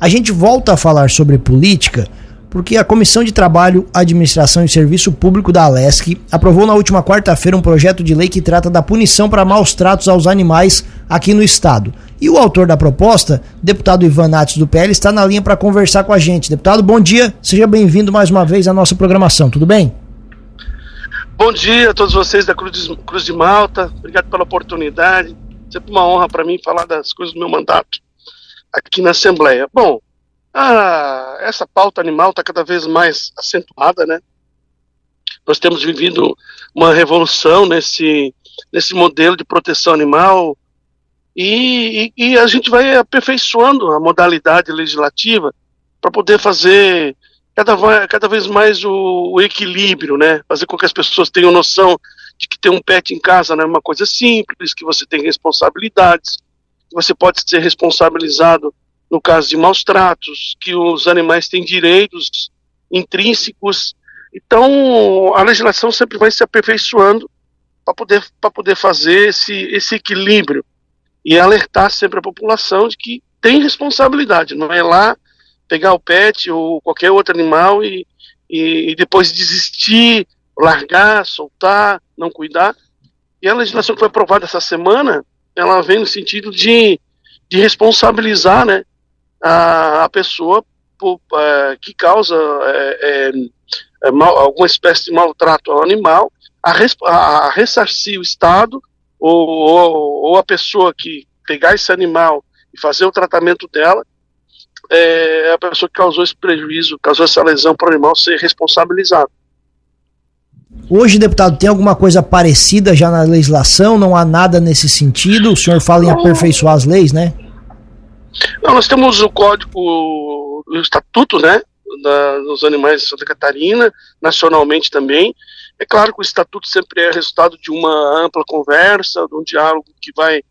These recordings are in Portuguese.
A gente volta a falar sobre política porque a Comissão de Trabalho, Administração e Serviço Público da Alesc aprovou na última quarta-feira um projeto de lei que trata da punição para maus tratos aos animais aqui no estado. E o autor da proposta, deputado Ivan Nates do PL, está na linha para conversar com a gente. Deputado, bom dia, seja bem-vindo mais uma vez à nossa programação, tudo bem? Bom dia a todos vocês da Cruz de, Cruz de Malta, obrigado pela oportunidade. Sempre uma honra para mim falar das coisas do meu mandato aqui na Assembleia. Bom, essa pauta animal está cada vez mais acentuada, né? Nós temos vivido uma revolução nesse, nesse modelo de proteção animal e, e, e a gente vai aperfeiçoando a modalidade legislativa para poder fazer cada, cada vez mais o, o, equilíbrio, né? Fazer com que as pessoas tenham noção de que ter um pet em casa não é uma coisa simples, que você tem responsabilidades, você pode ser responsabilizado no caso de maus tratos, que os animais têm direitos intrínsecos. Então, a legislação sempre vai se aperfeiçoando para poder, poder fazer esse, esse equilíbrio e alertar sempre a população de que tem responsabilidade, não é lá pegar o pet ou qualquer outro animal e, e, e depois desistir, largar, soltar, não cuidar. E a legislação que foi aprovada essa semana, ela vem no sentido de, de responsabilizar né, a, a pessoa por, é, que causa é, é, é, mal, alguma espécie de maltrato ao animal, a, res, a, a ressarcir o Estado ou, ou, ou, a pessoa que pegar esse animal e fazer o tratamento dela, é a pessoa que causou esse prejuízo, causou essa lesão para o animal ser responsabilizado. Hoje, deputado, tem alguma coisa parecida já na legislação? Não há nada nesse sentido? O senhor fala em aperfeiçoar as leis, né? Não, nós temos o código, o estatuto, né, da, dos animais de Santa Catarina, nacionalmente também. É claro que o estatuto sempre é resultado de uma ampla conversa, de um diálogo que vai,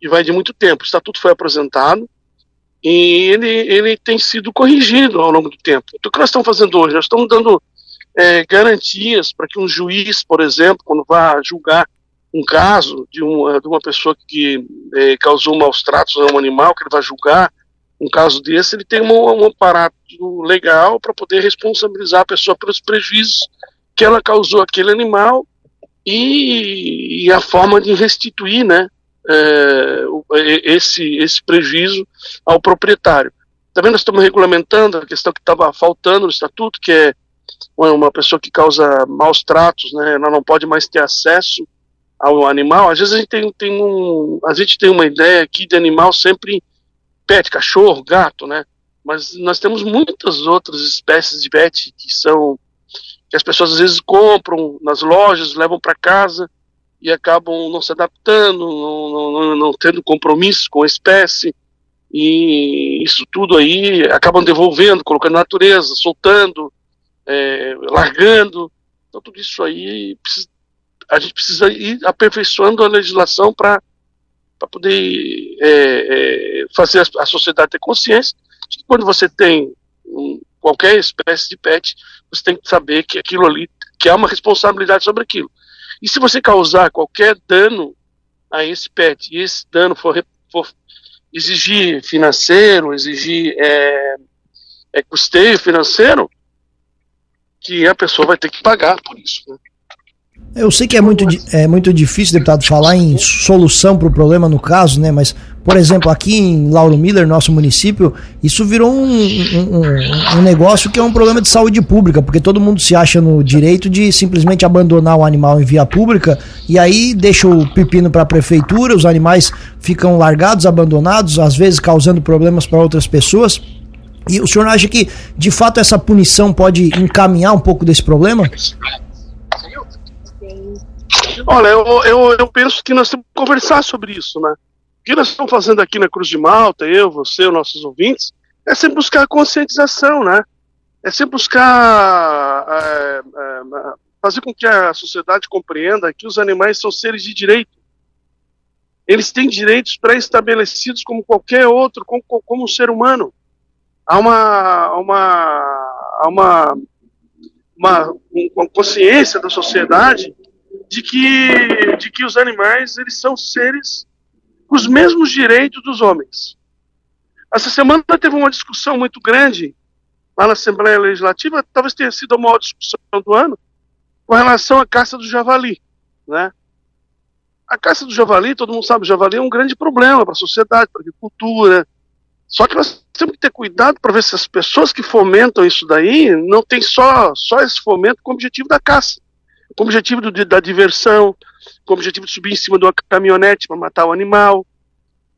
que vai de muito tempo. O estatuto foi apresentado e ele, ele tem sido corrigido ao longo do tempo. Então, o que nós estamos fazendo hoje? Nós estamos dando é, garantias para que um juiz, por exemplo, quando vá julgar um caso de uma, de uma pessoa que é, causou maus tratos a um animal, que ele vai julgar, um caso desse, ele tem um, um aparato legal para poder responsabilizar a pessoa pelos prejuízos que ela causou àquele animal e, e a forma de restituir né, é, esse, esse prejuízo ao proprietário. Também nós estamos regulamentando a questão que estava faltando no estatuto, que é uma pessoa que causa maus tratos, né, ela não pode mais ter acesso ao animal, às vezes a gente tem, tem um, a gente tem uma ideia aqui de animal sempre pet, cachorro, gato, né? Mas nós temos muitas outras espécies de pet que são que as pessoas às vezes compram nas lojas, levam para casa e acabam não se adaptando, não, não, não, tendo compromisso com a espécie. E isso tudo aí acabam devolvendo, colocando na natureza, soltando, é, largando. Então tudo isso aí a gente precisa ir aperfeiçoando a legislação para poder é, é, fazer a, a, sociedade ter consciência de que quando você tem um, qualquer espécie de pet, você tem que saber que aquilo ali, que há uma responsabilidade sobre aquilo. E se você causar qualquer dano a esse pet, e esse dano for, for exigir financeiro, exigir é, é, custeio financeiro, que a pessoa vai ter que pagar por isso. Né? Eu sei que é muito, é muito difícil, deputado, falar em solução para o problema no caso, né? Mas, por exemplo, aqui em Lauro Miller, nosso município, isso virou um, um, um, negócio que é um problema de saúde pública, porque todo mundo se acha no direito de simplesmente abandonar o animal em via pública e aí deixa o pepino para a prefeitura, os animais ficam largados, abandonados, às vezes causando problemas para outras pessoas. E o senhor acha que, de fato, essa punição pode encaminhar um pouco desse problema? Olha, eu, eu, eu penso que nós temos que conversar sobre isso, né? O que nós estamos fazendo aqui na Cruz de Malta, eu, você, os nossos ouvintes, é sempre buscar conscientização, né? É sempre buscar é, é, fazer com que a sociedade compreenda que os animais são seres de direito. Eles têm direitos pré-estabelecidos como qualquer outro, como, como um ser humano. Há uma, uma, uma, uma, uma consciência da sociedade de que, de que os animais eles são seres com os mesmos direitos dos homens. Essa semana teve uma discussão muito grande lá na Assembleia Legislativa, talvez tenha sido a maior discussão do ano, com relação à caça do javali, né? A caça do javali, todo mundo sabe, o javali é um grande problema para a sociedade, para a agricultura. Só que nós temos que ter cuidado para ver se as pessoas que fomentam isso daí não tem só, só esse fomento com o objetivo da caça, com o objetivo do, da diversão, com o objetivo de subir em cima de uma caminhonete para matar o animal.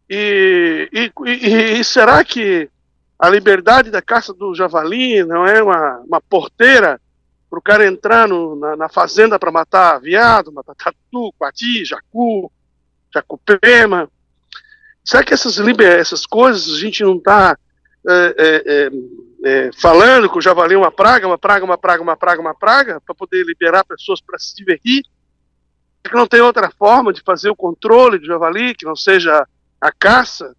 E, e, e, e, será que a liberdade da caça do javali não é uma, uma porteira para o cara entrar no, na, na, fazenda para matar viado, matar tatu, quati, jacu, jacupema. Será que essas, essas coisas a gente não está é, é, é, é, falando que o javali é uma praga, uma praga, uma praga, uma praga, uma praga, para poder liberar pessoas para se divertir? Que não tem outra forma de fazer o controle do javali que não seja a caça?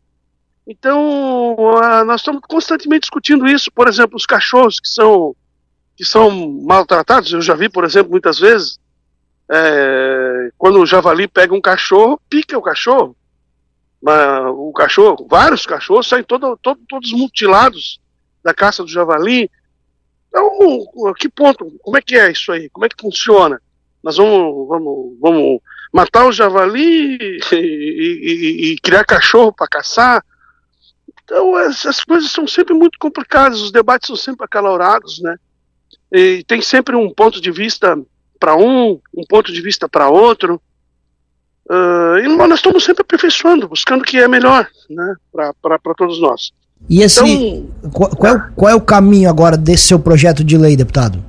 Então, nós estamos constantemente discutindo isso. Por exemplo, os cachorros que são que são maltratados. Eu já vi, por exemplo, muitas vezes, é, quando o javali pega um cachorro, pica o cachorro. Mas, o cachorro, vários cachorros saem todo, todo, todos mutilados da caça do javali. Então, que ponto? Como é que é isso aí? Como é que funciona? Nós vamos, vamos, vamos matar o javali e, e, e criar cachorro para caçar? Então, essas coisas são sempre muito complicadas, os debates são sempre acalorados, né? E tem sempre um ponto de vista para um, um ponto de vista para outro. Uh, e nós estamos sempre aperfeiçoando, buscando o que é melhor né, para todos nós. E esse, então, qual, qual, é, qual, é, o caminho agora desse seu projeto de lei, deputado?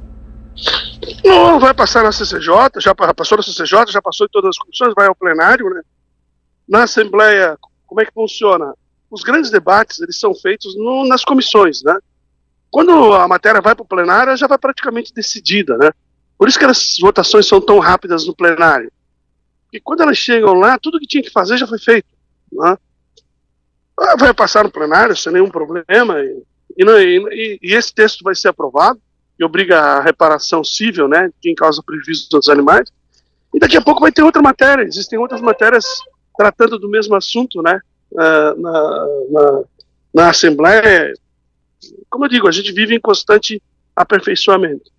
Não, vai passar na CCJ, já passou na CCJ, já passou em todas as comissões, vai ao plenário, né? Na Assembleia, como é que funciona? Os grandes debates, eles são feitos no, nas comissões, né? Quando a matéria vai para o plenário, ela já vai praticamente decidida, né? Por isso que as votações são tão rápidas no plenário. E quando elas chegam lá, tudo que tinha que fazer já foi feito. Né? Ah, vai passar no plenário sem nenhum problema. E, e, e, esse texto vai ser aprovado, que obriga a reparação civil, né? Quem causa prejuízo dos animais. E daqui a pouco vai ter outra matéria. Existem outras matérias tratando do mesmo assunto, né? Uh, na, na, na Assembleia como eu digo, a gente vive em constante aperfeiçoamento.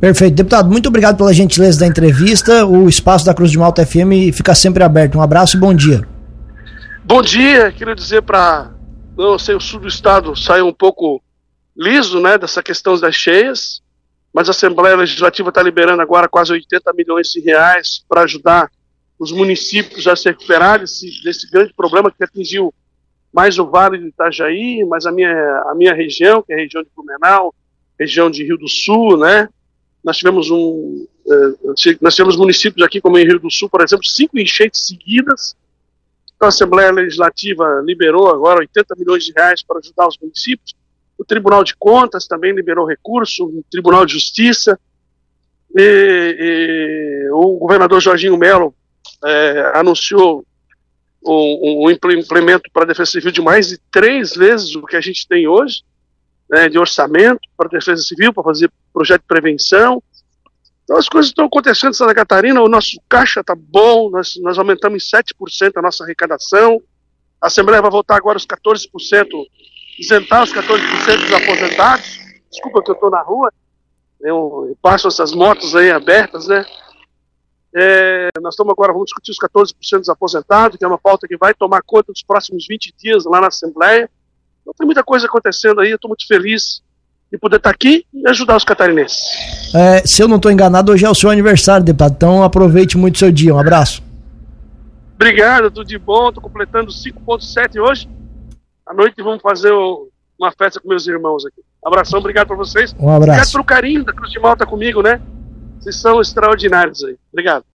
Perfeito. Deputado, muito obrigado pela gentileza da entrevista. O espaço da Cruz de Malta FM fica sempre aberto. Um abraço e bom dia. Bom dia. Queria dizer para não sei, o sul do estado saiu um pouco liso né, dessa questão das cheias, mas a Assembleia Legislativa está liberando agora quase 80 milhões de reais para ajudar os municípios a se recuperar desse, desse grande problema que atingiu mais o Vale do Itajaí, mais a minha, a minha região, que é a região de Blumenau, região de Rio do Sul, né? Nós tivemos um, eh, nós tivemos municípios aqui, como em Rio do Sul, por exemplo, cinco enchentes seguidas. Então a Assembleia Legislativa liberou agora 80 milhões de reais para ajudar os municípios. O Tribunal de Contas também liberou recurso, o Tribunal de Justiça. E, e o governador Jorginho Melo é, anunciou um, um implemento para a Defesa Civil de mais de três vezes o que a gente tem hoje, né, de orçamento para a Defesa Civil, para fazer projeto de prevenção. Então as coisas estão acontecendo em Santa Catarina, o nosso caixa está bom, nós, nós aumentamos em 7% a nossa arrecadação, a Assembleia vai voltar agora os 14%, isentar os 14% dos aposentados, desculpa que eu estou na rua, eu passo essas motos aí abertas, né, é, nós estamos agora, vamos discutir os 14% dos aposentados, que é uma pauta que vai tomar conta dos próximos 20 dias lá na Assembleia. Então tem muita coisa acontecendo aí, eu estou muito feliz de poder estar aqui e ajudar os catarinenses. É, se eu não estou enganado, hoje é o seu aniversário, deputado, então aproveite muito o seu dia. Um abraço. Obrigado, tudo de bom. Estou completando 5.7 hoje. À noite vamos fazer uma festa com meus irmãos aqui. Abração, obrigado para vocês. Um abraço. Obrigado pelo carinho da Cruz de Malta comigo, né? Vocês são extraordinários aí. Obrigado.